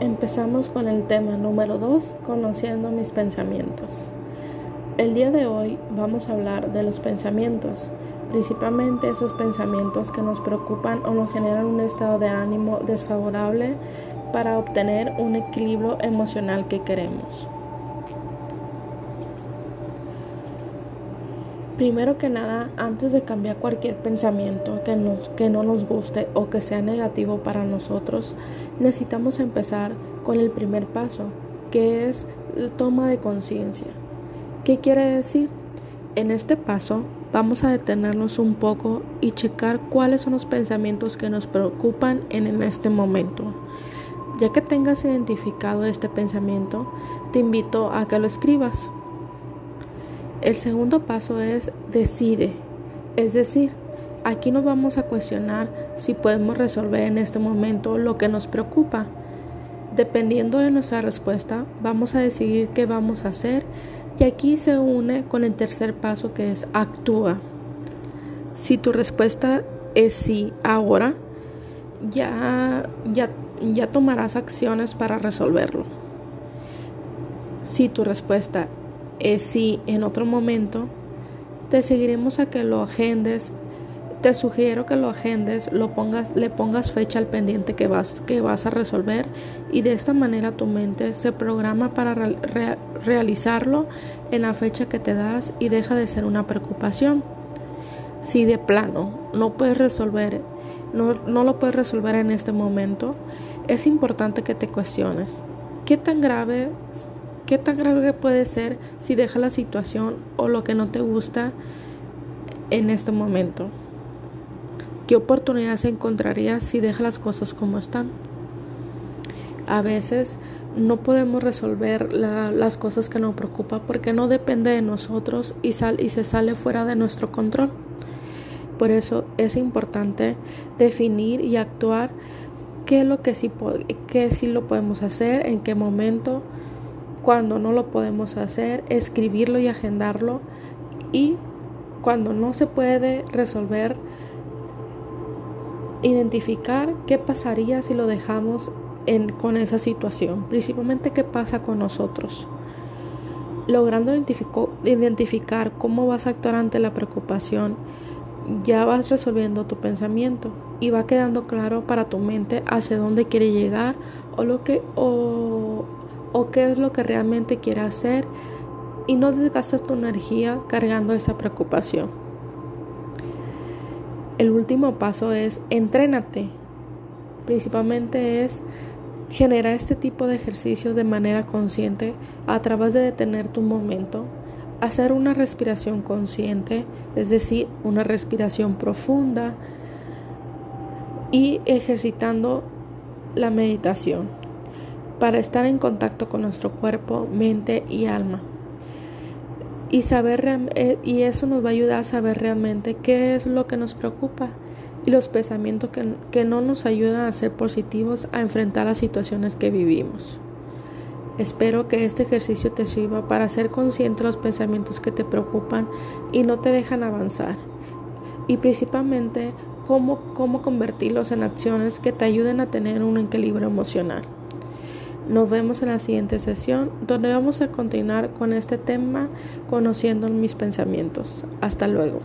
Empezamos con el tema número 2, conociendo mis pensamientos. El día de hoy vamos a hablar de los pensamientos, principalmente esos pensamientos que nos preocupan o nos generan un estado de ánimo desfavorable para obtener un equilibrio emocional que queremos. Primero que nada, antes de cambiar cualquier pensamiento que, que no nos guste o que sea negativo para nosotros, necesitamos empezar con el primer paso, que es la toma de conciencia. ¿Qué quiere decir? En este paso vamos a detenernos un poco y checar cuáles son los pensamientos que nos preocupan en este momento. Ya que tengas identificado este pensamiento, te invito a que lo escribas. El segundo paso es decide, es decir, aquí nos vamos a cuestionar si podemos resolver en este momento lo que nos preocupa. Dependiendo de nuestra respuesta, vamos a decidir qué vamos a hacer y aquí se une con el tercer paso que es actúa. Si tu respuesta es sí ahora, ya, ya, ya tomarás acciones para resolverlo. Si tu respuesta es si en otro momento te seguiremos a que lo agendes. Te sugiero que lo agendes, lo pongas, le pongas fecha al pendiente que vas, que vas a resolver y de esta manera tu mente se programa para realizarlo en la fecha que te das y deja de ser una preocupación. Si de plano no puedes resolver, no, no lo puedes resolver en este momento, es importante que te cuestiones. ¿Qué tan grave ¿Qué tan grave puede ser si dejas la situación o lo que no te gusta en este momento? ¿Qué oportunidades encontrarías si dejas las cosas como están? A veces no podemos resolver las cosas que nos preocupan porque no depende de nosotros y se sale fuera de nuestro control. Por eso es importante definir y actuar qué es lo que sí, qué sí lo podemos hacer, en qué momento, cuando no lo podemos hacer, escribirlo y agendarlo. Y cuando no se puede resolver, identificar qué pasaría si lo dejamos en, con esa situación. Principalmente qué pasa con nosotros. Logrando identificar cómo vas a actuar ante la preocupación, ya vas resolviendo tu pensamiento y va quedando claro para tu mente hacia dónde quiere llegar o lo que o qué es lo que realmente quiere hacer y no desgastas tu energía cargando esa preocupación. El último paso es entrénate. Principalmente es generar este tipo de ejercicio de manera consciente a través de detener tu momento, hacer una respiración consciente, es decir, una respiración profunda y ejercitando la meditación para estar en contacto con nuestro cuerpo, mente y alma. Y, saber, eh, y eso nos va a ayudar a saber realmente qué es lo que nos preocupa y los pensamientos que, que no nos ayudan a ser positivos a enfrentar las situaciones que vivimos. Espero que este ejercicio te sirva para ser consciente de los pensamientos que te preocupan y no te dejan avanzar. Y principalmente cómo, cómo convertirlos en acciones que te ayuden a tener un equilibrio emocional. Nos vemos en la siguiente sesión donde vamos a continuar con este tema conociendo mis pensamientos. Hasta luego.